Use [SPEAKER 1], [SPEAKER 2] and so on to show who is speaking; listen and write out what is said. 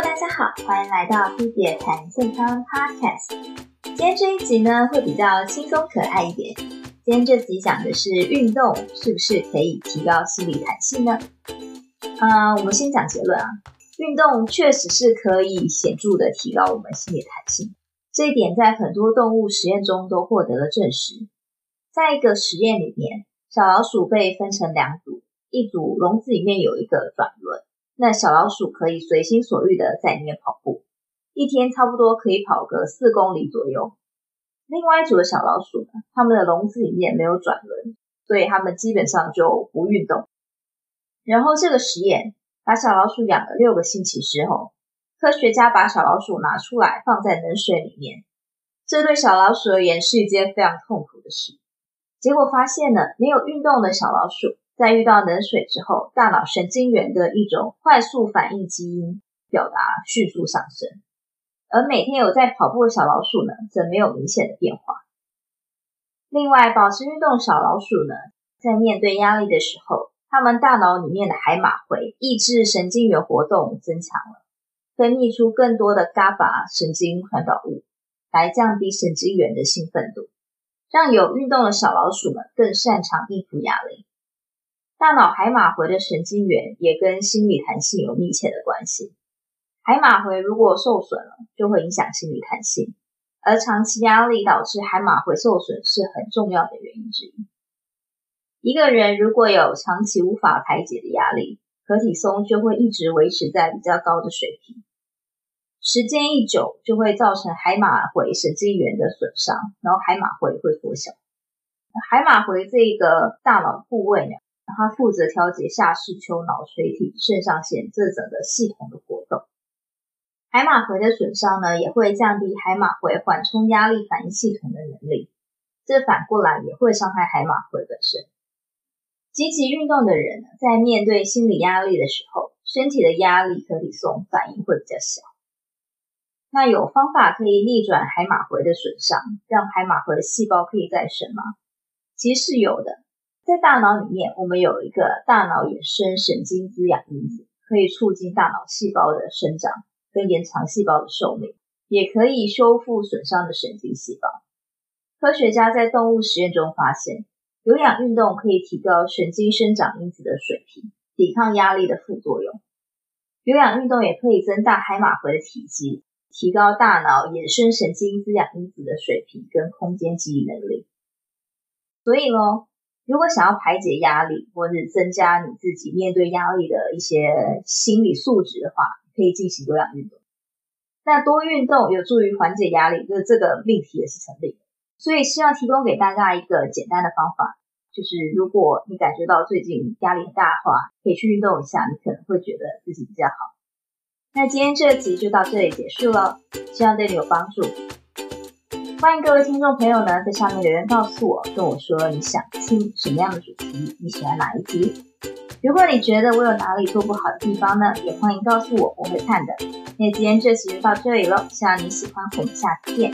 [SPEAKER 1] 大家好，欢迎来到 B 姐谈健康 Podcast。今天这一集呢，会比较轻松可爱一点。今天这集讲的是运动是不是可以提高心理弹性呢？啊、我们先讲结论啊，运动确实是可以显著的提高我们心理弹性。这一点在很多动物实验中都获得了证实。在一个实验里面，小老鼠被分成两组，一组笼子里面有一个转轮，那小老鼠可以随心所欲的在里面跑步，一天差不多可以跑个四公里左右。另外一组的小老鼠呢，它们的笼子里面没有转轮，所以它们基本上就不运动。然后这个实验把小老鼠养了六个星期之后，科学家把小老鼠拿出来放在冷水里面，这对小老鼠而言是一件非常痛苦的事。结果发现呢，没有运动的小老鼠在遇到冷水之后，大脑神经元的一种快速反应基因表达迅速上升，而每天有在跑步的小老鼠呢，则没有明显的变化。另外，保持运动小老鼠呢，在面对压力的时候，它们大脑里面的海马回抑制神经元活动增强了，分泌出更多的 GABA 神经传导物，来降低神经元的兴奋度。让有运动的小老鼠们更擅长应付压力。大脑海马回的神经元也跟心理弹性有密切的关系。海马回如果受损了，就会影响心理弹性，而长期压力导致海马回受损是很重要的原因之一。一个人如果有长期无法排解的压力，可体松就会一直维持在比较高的水平。时间一久，就会造成海马回神经元的损伤，然后海马回会缩小。海马回这个大脑部位呢，它负责调节下视丘、脑垂体、肾上腺这整个系统的活动。海马回的损伤呢，也会降低海马回缓冲压力反应系统的能力，这反过来也会伤害海马回本身。积极运动的人呢，在面对心理压力的时候，身体的压力可体松反应会比较小。那有方法可以逆转海马回的损伤，让海马回的细胞可以再生吗？其实是有的，在大脑里面，我们有一个大脑衍生神经滋养因子，可以促进大脑细胞的生长，跟延长细胞的寿命，也可以修复损伤的神经细胞。科学家在动物实验中发现，有氧运动可以提高神经生长因子的水平，抵抗压力的副作用。有氧运动也可以增大海马回的体积。提高大脑衍生神经滋养因子的水平跟空间记忆能力。所以呢，如果想要排解压力或者增加你自己面对压力的一些心理素质的话，可以进行有氧运动。那多运动有助于缓解压力，就是这个命题也是成立的。所以希望提供给大家一个简单的方法，就是如果你感觉到最近压力很大的话，可以去运动一下，你可能会觉得自己比较好。那今天这集就到这里结束了，希望对你有帮助。欢迎各位听众朋友呢，在下面留言告诉我，跟我说你想听什么样的主题，你喜欢哪一集。如果你觉得我有哪里做不好的地方呢，也欢迎告诉我，我会看的。那今天这期就到这里了，希望你喜欢，我们下次见。